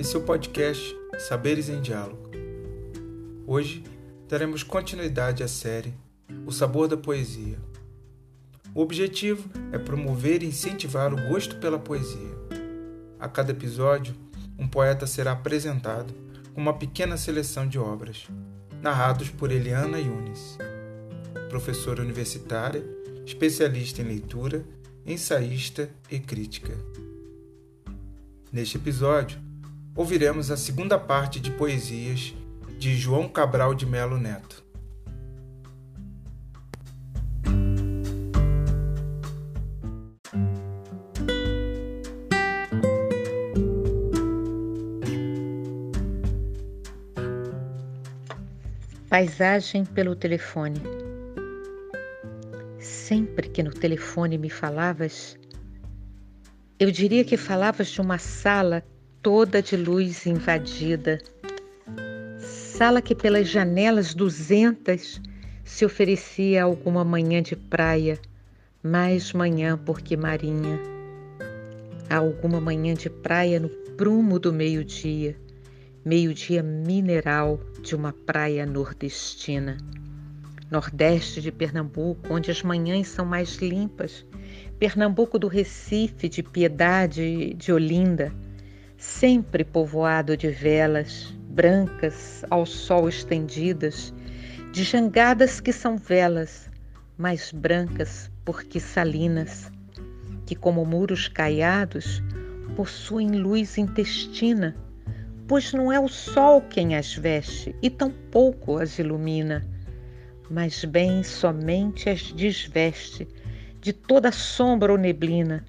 Esse é o podcast Saberes em Diálogo. Hoje daremos continuidade à série O Sabor da Poesia. O objetivo é promover e incentivar o gosto pela poesia. A cada episódio, um poeta será apresentado com uma pequena seleção de obras, narrados por Eliana Yunis, professora universitária, especialista em leitura, ensaísta e crítica. Neste episódio, ouviremos a segunda parte de poesias de João Cabral de Melo Neto. Paisagem pelo telefone. Sempre que no telefone me falavas, eu diria que falavas de uma sala toda de luz invadida. Sala que pelas janelas duzentas se oferecia alguma manhã de praia, mais manhã porque marinha. Alguma manhã de praia no prumo do meio-dia, meio-dia mineral de uma praia nordestina. Nordeste de Pernambuco, onde as manhãs são mais limpas, Pernambuco do Recife, de Piedade, de Olinda, sempre povoado de velas brancas ao sol estendidas, de jangadas que são velas, mais brancas porque salinas, que como muros caiados possuem luz intestina, pois não é o sol quem as veste e tampouco as ilumina, mas bem somente as desveste de toda sombra ou neblina,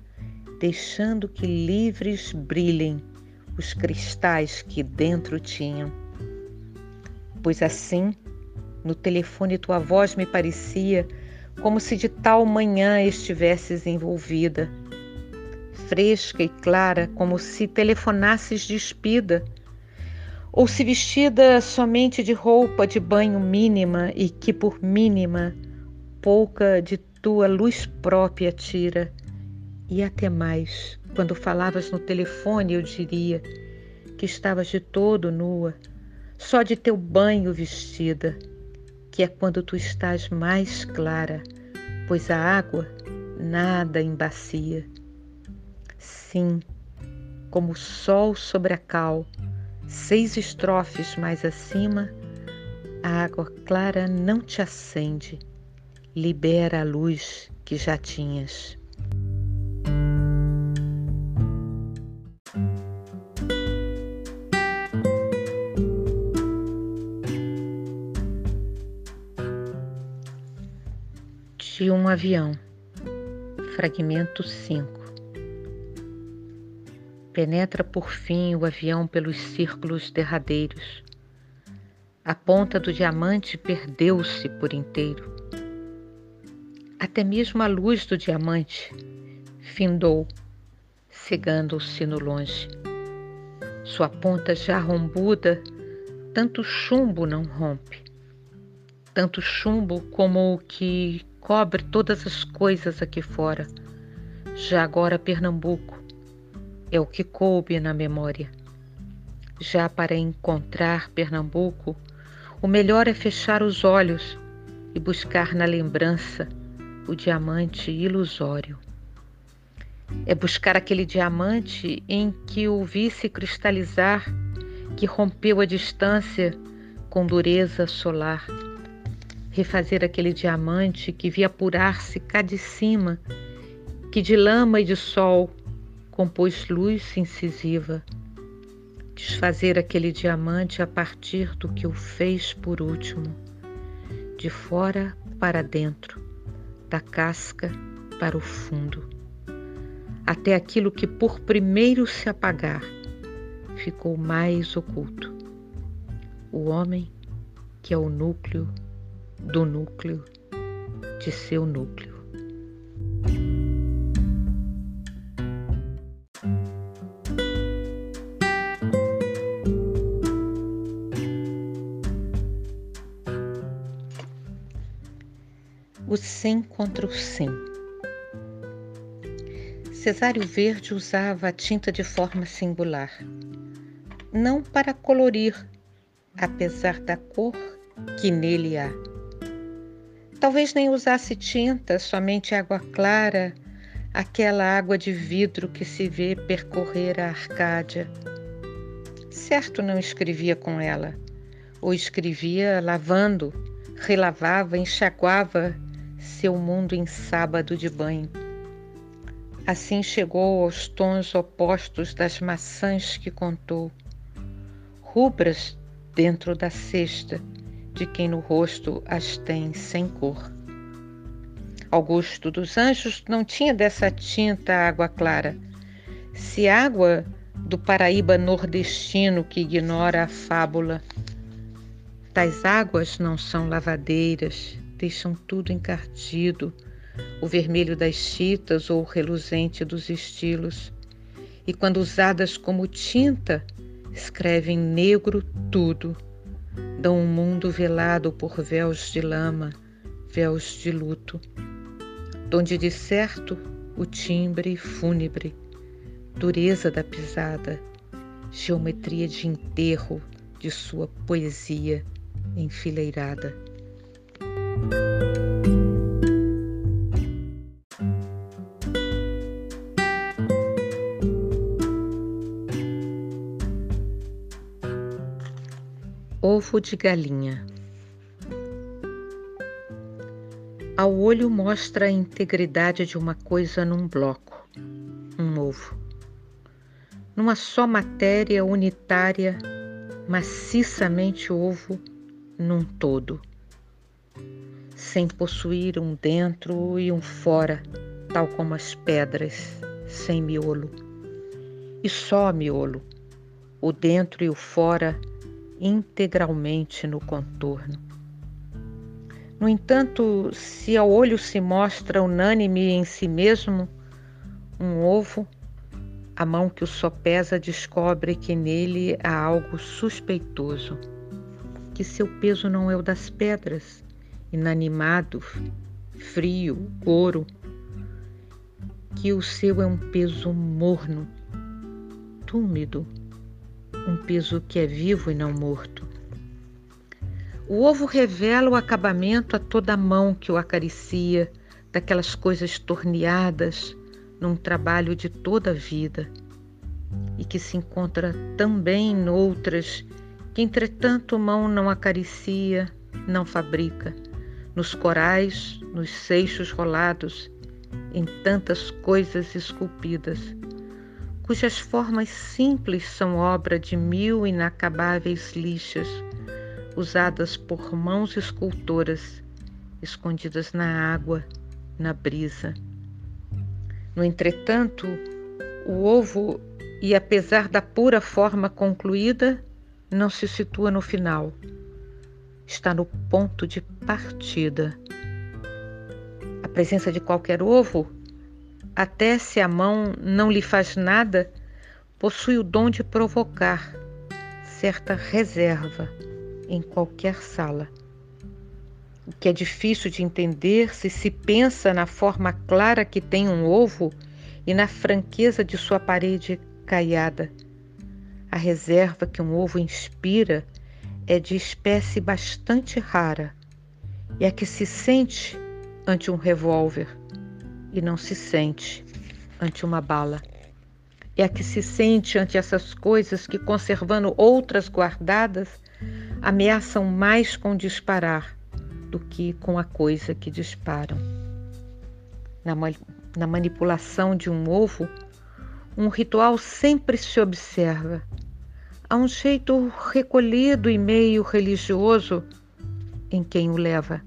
deixando que livres brilhem os cristais que dentro tinham. Pois assim, no telefone tua voz me parecia como se de tal manhã estivesses envolvida, fresca e clara, como se telefonasses despida, ou se vestida somente de roupa de banho mínima e que por mínima pouca de tua luz própria tira, e até mais quando falavas no telefone, eu diria que estavas de todo nua, só de teu banho vestida, que é quando tu estás mais clara, pois a água nada embacia. Sim, como o sol sobre a cal, seis estrofes mais acima, a água clara não te acende, libera a luz que já tinhas. De um avião. Fragmento 5. Penetra por fim o avião pelos círculos derradeiros. A ponta do diamante perdeu-se por inteiro. Até mesmo a luz do diamante findou, cegando-se no longe. Sua ponta já rombuda, tanto chumbo não rompe. Tanto chumbo como o que cobre todas as coisas aqui fora. Já agora Pernambuco é o que coube na memória. Já para encontrar Pernambuco, o melhor é fechar os olhos e buscar na lembrança o diamante ilusório. É buscar aquele diamante em que o visse cristalizar, que rompeu a distância com dureza solar refazer aquele diamante que via apurar-se cá de cima, que de lama e de sol compôs luz incisiva. Desfazer aquele diamante a partir do que o fez por último, de fora para dentro, da casca para o fundo, até aquilo que por primeiro se apagar ficou mais oculto. O homem, que é o núcleo do núcleo de seu núcleo. O sem contra o sem. Cesário Verde usava a tinta de forma singular. não para colorir, apesar da cor que nele há. Talvez nem usasse tinta, somente água clara, aquela água de vidro que se vê percorrer a Arcádia. Certo não escrevia com ela, ou escrevia lavando, relavava, enxaguava seu mundo em sábado de banho. Assim chegou aos tons opostos das maçãs que contou, rubras dentro da cesta de quem no rosto as tem sem cor. Augusto dos Anjos não tinha dessa tinta água clara. Se água do Paraíba nordestino que ignora a fábula, tais águas não são lavadeiras, deixam tudo encardido, o vermelho das chitas ou o reluzente dos estilos. E quando usadas como tinta, escrevem negro tudo, dão um mundo velado por véus de lama, véus de luto, donde de certo o timbre fúnebre, dureza da pisada, geometria de enterro de sua poesia enfileirada. Ovo de galinha. Ao olho mostra a integridade de uma coisa num bloco, um ovo. Numa só matéria unitária, maciçamente ovo num todo, sem possuir um dentro e um fora, tal como as pedras, sem miolo. E só miolo, o dentro e o fora integralmente no contorno. No entanto, se ao olho se mostra unânime em si mesmo um ovo, a mão que o sopesa descobre que nele há algo suspeitoso, que seu peso não é o das pedras, inanimado, frio, ouro, que o seu é um peso morno, túmido, um peso que é vivo e não morto. O ovo revela o acabamento a toda a mão que o acaricia, daquelas coisas torneadas num trabalho de toda a vida, e que se encontra também noutras que, entretanto, mão não acaricia, não fabrica, nos corais, nos seixos rolados, em tantas coisas esculpidas cujas formas simples são obra de mil inacabáveis lixas, usadas por mãos escultoras, escondidas na água, na brisa. No entretanto, o ovo, e apesar da pura forma concluída, não se situa no final. Está no ponto de partida. A presença de qualquer ovo até se a mão não lhe faz nada, possui o dom de provocar certa reserva em qualquer sala. O que é difícil de entender se se pensa na forma clara que tem um ovo e na franqueza de sua parede caiada. A reserva que um ovo inspira é de espécie bastante rara e é que se sente ante um revólver e não se sente ante uma bala. É a que se sente ante essas coisas que, conservando outras guardadas, ameaçam mais com disparar do que com a coisa que disparam. Na, na manipulação de um ovo, um ritual sempre se observa. Há um jeito recolhido e meio religioso em quem o leva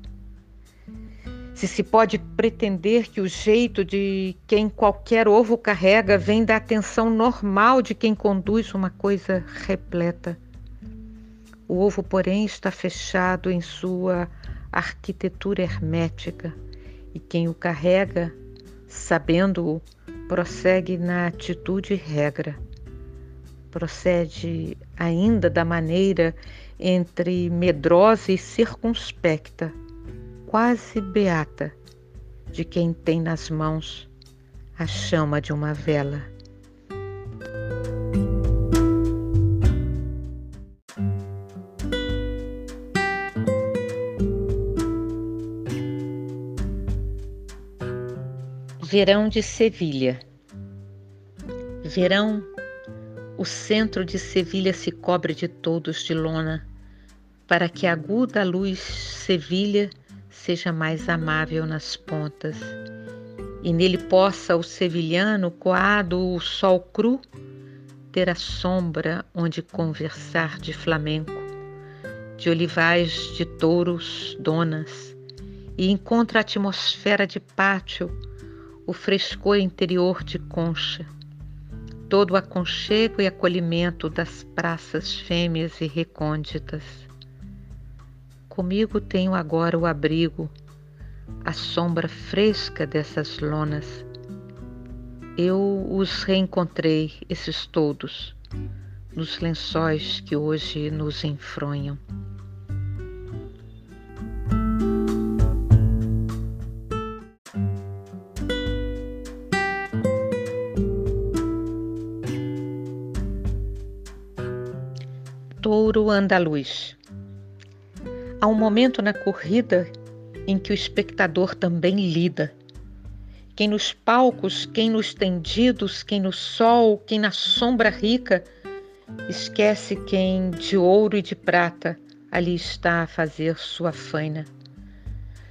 se se pode pretender que o jeito de quem qualquer ovo carrega vem da atenção normal de quem conduz uma coisa repleta. O ovo, porém, está fechado em sua arquitetura hermética e quem o carrega, sabendo-o, prossegue na atitude regra. Procede ainda da maneira entre medrosa e circunspecta quase beata de quem tem nas mãos a chama de uma vela. Verão de Sevilha. Verão, o centro de Sevilha se cobre de todos de lona, para que a aguda luz Sevilha seja mais amável nas pontas, e nele possa o sevilhano, coado o sol cru, ter a sombra onde conversar de flamenco, de olivais de touros, donas, e encontra a atmosfera de pátio o frescor interior de concha, todo o aconchego e acolhimento das praças fêmeas e recônditas. Comigo tenho agora o abrigo, a sombra fresca dessas lonas. Eu os reencontrei, esses todos, nos lençóis que hoje nos enfronham. touro andaluz. Há um momento na corrida em que o espectador também lida. Quem nos palcos, quem nos tendidos, quem no sol, quem na sombra rica, esquece quem de ouro e de prata ali está a fazer sua faina.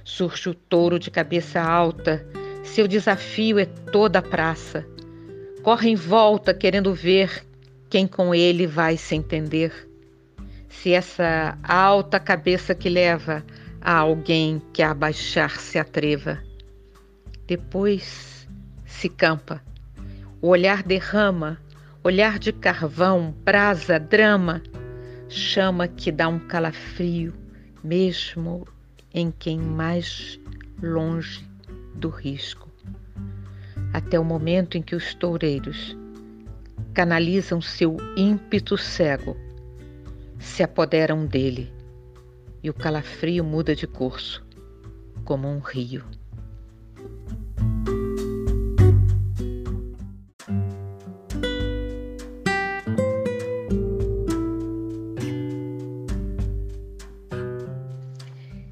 Surge o touro de cabeça alta, seu desafio é toda a praça. Corre em volta querendo ver quem com ele vai se entender se essa alta cabeça que leva a alguém que a abaixar se atreva. Depois se campa, o olhar derrama, olhar de carvão, brasa, drama, chama que dá um calafrio, mesmo em quem mais longe do risco. Até o momento em que os toureiros canalizam seu ímpeto cego se apoderam dele e o calafrio muda de curso, como um rio.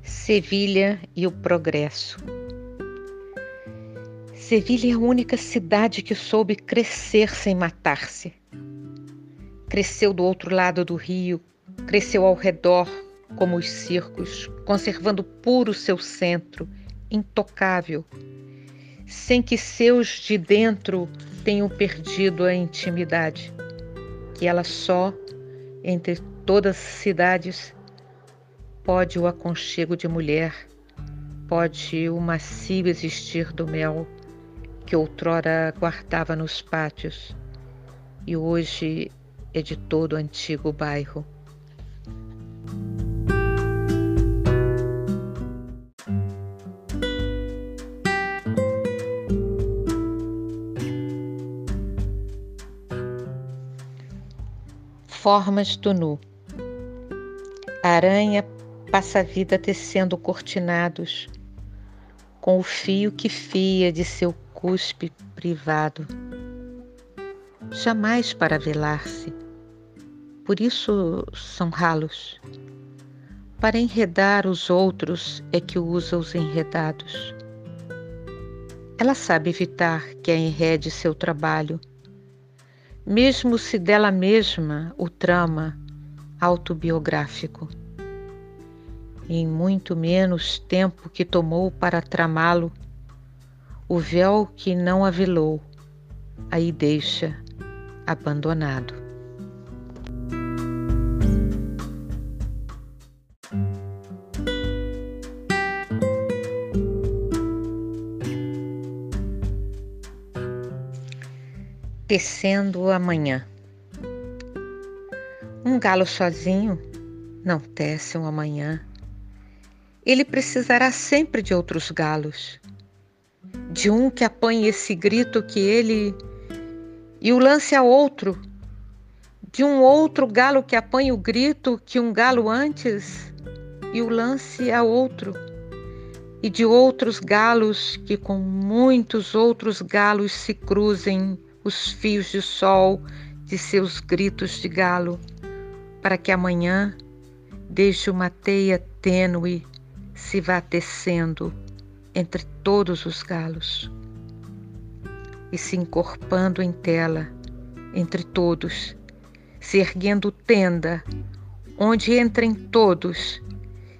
Sevilha e o progresso. Sevilha é a única cidade que soube crescer sem matar-se. Cresceu do outro lado do rio, Cresceu ao redor como os circos, conservando puro seu centro, intocável, sem que seus de dentro tenham perdido a intimidade, que ela só, entre todas as cidades, pode o aconchego de mulher, pode o macio existir do mel que outrora guardava nos pátios e hoje é de todo o antigo bairro. Formas do nu. A aranha passa a vida tecendo cortinados com o fio que fia de seu cuspe privado. Jamais para velar-se, por isso são ralos. Para enredar os outros é que usa os enredados. Ela sabe evitar que a enrede seu trabalho mesmo se dela mesma o trama autobiográfico. Em muito menos tempo que tomou para tramá-lo, o véu que não avelou, aí deixa abandonado. Tecendo amanhã. Um galo sozinho não tece um amanhã. Ele precisará sempre de outros galos, de um que apanhe esse grito que ele e o lance a outro, de um outro galo que apanhe o grito que um galo antes e o lance a outro, e de outros galos que com muitos outros galos se cruzem os fios de sol de seus gritos de galo, para que amanhã, desde uma teia tênue, se vá tecendo entre todos os galos. e se encorpando em tela entre todos, se erguendo tenda, onde entrem todos,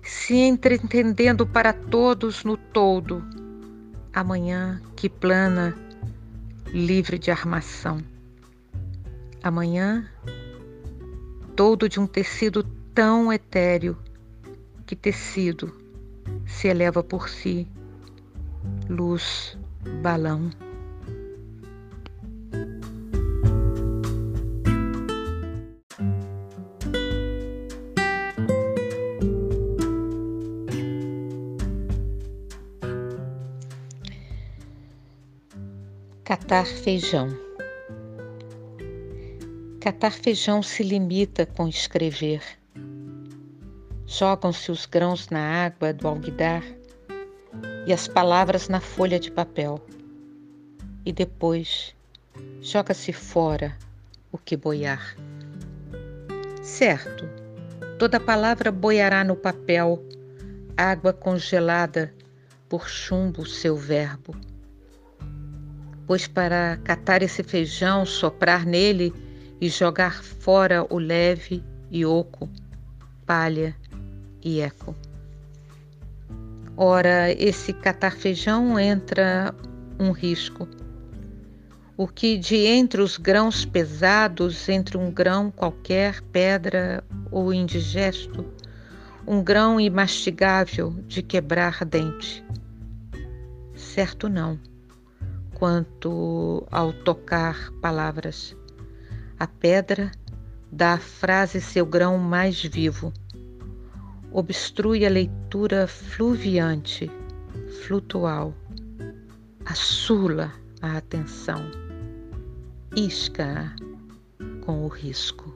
se entretendendo para todos no todo, amanhã que plana, livre de armação. Amanhã, todo de um tecido tão etéreo que tecido se eleva por si, luz, balão. Catar feijão. Catar feijão se limita com escrever. Jogam-se os grãos na água do alguidar e as palavras na folha de papel. E depois joga-se fora o que boiar. Certo, toda palavra boiará no papel, água congelada por chumbo seu verbo pois para catar esse feijão, soprar nele e jogar fora o leve e oco, palha e eco. Ora, esse catar feijão entra um risco. O que de entre os grãos pesados, entre um grão qualquer, pedra ou indigesto, um grão imastigável de quebrar dente? Certo não quanto ao tocar palavras. A pedra dá à frase seu grão mais vivo. Obstrui a leitura fluviante, flutual. Assula a atenção. Isca com o risco.